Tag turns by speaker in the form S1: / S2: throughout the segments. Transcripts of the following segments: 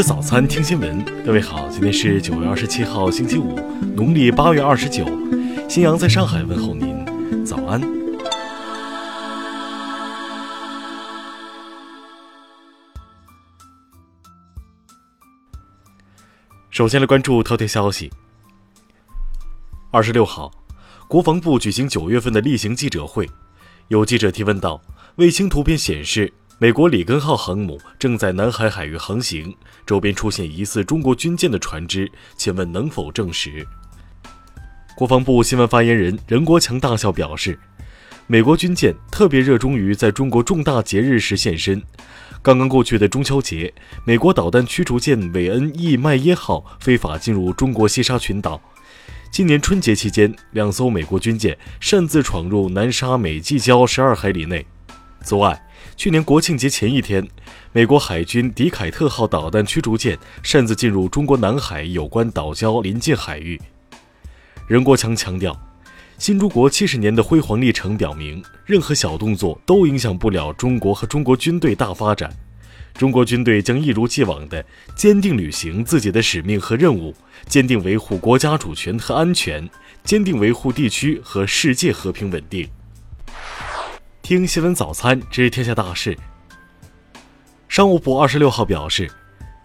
S1: 吃早餐，听新闻。各位好，今天是九月二十七号，星期五，农历八月二十九。新阳在上海问候您，早安。首先来关注头条消息。二十六号，国防部举行九月份的例行记者会，有记者提问到：“卫星图片显示。”美国里根号航母正在南海海域航行，周边出现疑似中国军舰的船只，请问能否证实？国防部新闻发言人任国强大笑表示，美国军舰特别热衷于在中国重大节日时现身。刚刚过去的中秋节，美国导弹驱逐舰韦恩 ·E· 麦耶号非法进入中国西沙群岛。今年春节期间，两艘美国军舰擅自闯入南沙美济礁十二海里内。此外，去年国庆节前一天，美国海军迪凯特号导弹驱逐舰擅自进入中国南海有关岛礁临近海域。任国强强调，新中国七十年的辉煌历程表明，任何小动作都影响不了中国和中国军队大发展。中国军队将一如既往地坚定履行自己的使命和任务，坚定维护国家主权和安全，坚定维护地区和世界和平稳定。听新闻早餐知天下大事。商务部二十六号表示，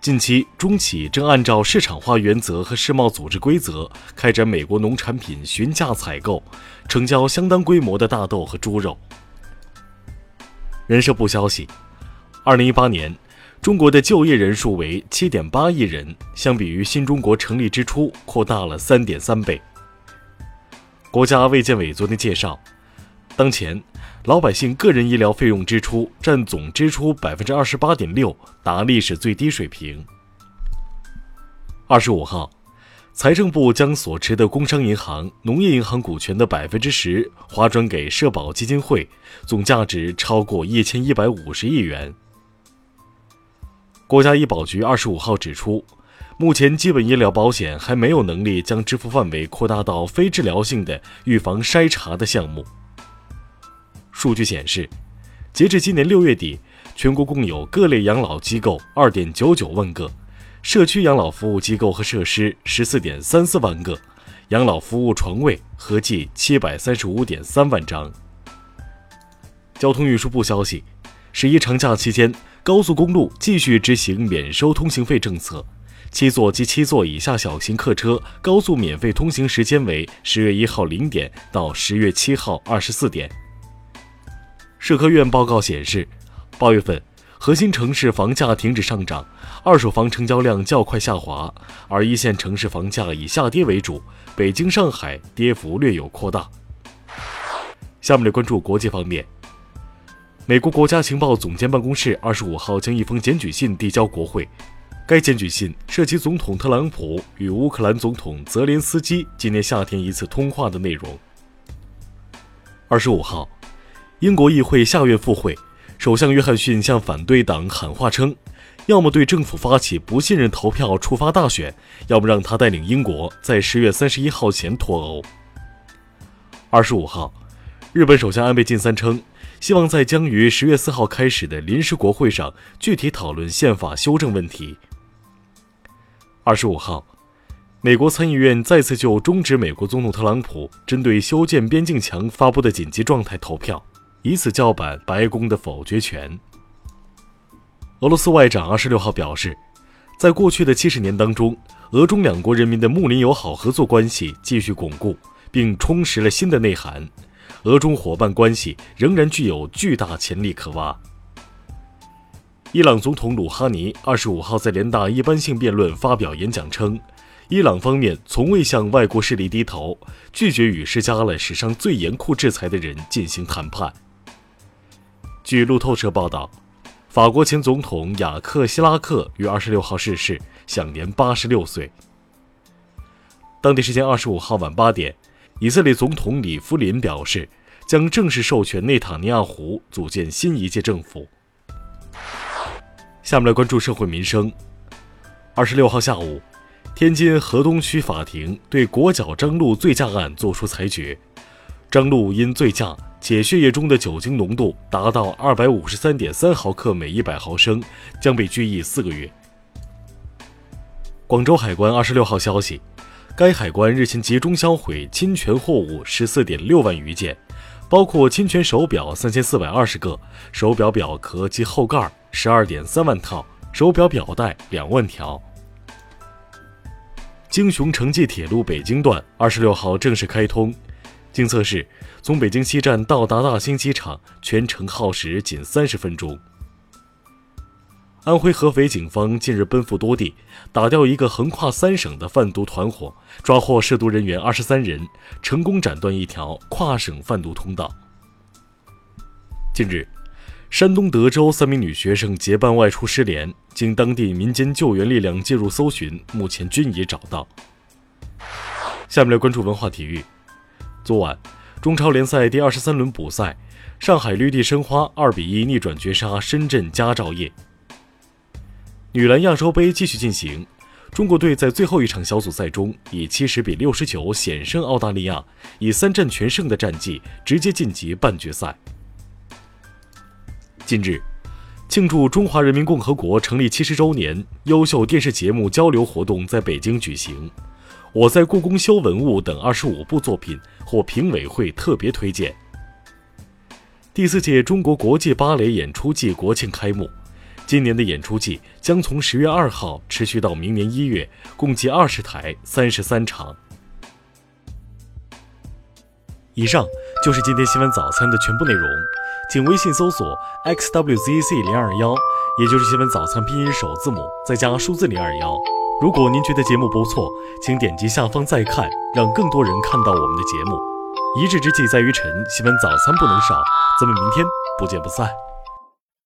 S1: 近期中企正按照市场化原则和世贸组织规则开展美国农产品询价采购，成交相当规模的大豆和猪肉。人社部消息，二零一八年，中国的就业人数为七点八亿人，相比于新中国成立之初扩大了三点三倍。国家卫健委昨天介绍，当前。老百姓个人医疗费用支出占总支出百分之二十八点六，达历史最低水平。二十五号，财政部将所持的工商银行、农业银行股权的百分之十划转给社保基金会，总价值超过一千一百五十亿元。国家医保局二十五号指出，目前基本医疗保险还没有能力将支付范围扩大到非治疗性的预防筛查的项目。数据显示，截至今年六月底，全国共有各类养老机构二点九九万个，社区养老服务机构和设施十四点三四万个，养老服务床位合计七百三十五点三万张。交通运输部消息，十一长假期间，高速公路继续执行免收通行费政策，七座及七座以下小型客车高速免费通行时间为十月一号零点到十月七号二十四点。社科院报告显示，八月份核心城市房价停止上涨，二手房成交量较快下滑，而一线城市房价以下跌为主，北京、上海跌幅略有扩大。下面来关注国际方面，美国国家情报总监办公室二十五号将一封检举信递交国会，该检举信涉及总统特朗普与乌克兰总统泽连斯基今年夏天一次通话的内容。二十五号。英国议会下月复会，首相约翰逊向反对党喊话称，要么对政府发起不信任投票触发大选，要么让他带领英国在十月三十一号前脱欧。二十五号，日本首相安倍晋三称，希望在将于十月四号开始的临时国会上具体讨论宪法修正问题。二十五号，美国参议院再次就终止美国总统特朗普针对修建边境墙发布的紧急状态投票。以此叫板白宫的否决权。俄罗斯外长二十六号表示，在过去的七十年当中，俄中两国人民的睦邻友好合作关系继续巩固，并充实了新的内涵。俄中伙伴关系仍然具有巨大潜力可挖。伊朗总统鲁哈尼二十五号在联大一般性辩论发表演讲称，伊朗方面从未向外国势力低头，拒绝与施加了史上最严酷制裁的人进行谈判。据路透社报道，法国前总统雅克·希拉克于二十六号逝世，享年八十六岁。当地时间二十五号晚八点，以色列总统里夫林表示，将正式授权内塔尼亚胡组建新一届政府。下面来关注社会民生。二十六号下午，天津河东区法庭对国脚张璐醉驾案作出裁决，张璐因醉驾。且血液中的酒精浓度达到二百五十三点三毫克每一百毫升，将被拘役四个月。广州海关二十六号消息，该海关日前集中销毁侵权货物十四点六万余件，包括侵权手表三千四百二十个，手表表壳及后盖十二点三万套，手表表带两万条。京雄城际铁路北京段二十六号正式开通，经测试，从北京西站到达大兴机场全程耗时仅三十分钟。安徽合肥警方近日奔赴多地，打掉一个横跨三省的贩毒团伙，抓获涉毒人员二十三人，成功斩断一条跨省贩毒通道。近日，山东德州三名女学生结伴外出失联，经当地民间救援力量介入搜寻，目前均已找到。下面来关注文化体育。昨晚，中超联赛第二十三轮补赛，上海绿地申花二比一逆转绝杀深圳佳兆业。女篮亚洲杯继续进行，中国队在最后一场小组赛中以七十比六十九险胜澳大利亚，以三战全胜的战绩直接晋级半决赛。近日，庆祝中华人民共和国成立七十周年优秀电视节目交流活动在北京举行。我在故宫修文物等二十五部作品获评委会特别推荐。第四届中国国际芭蕾演出季国庆开幕。今年的演出季将从十月二号持续到明年一月，共计二十台，三十三场。以上就是今天新闻早餐的全部内容，请微信搜索 xwzc 零二幺，也就是新闻早餐拼音首字母再加数字零二幺。如果您觉得节目不错，请点击下方再看，让更多人看到我们的节目。一日之计在于晨，新闻早餐不能少，咱们明天不见不散。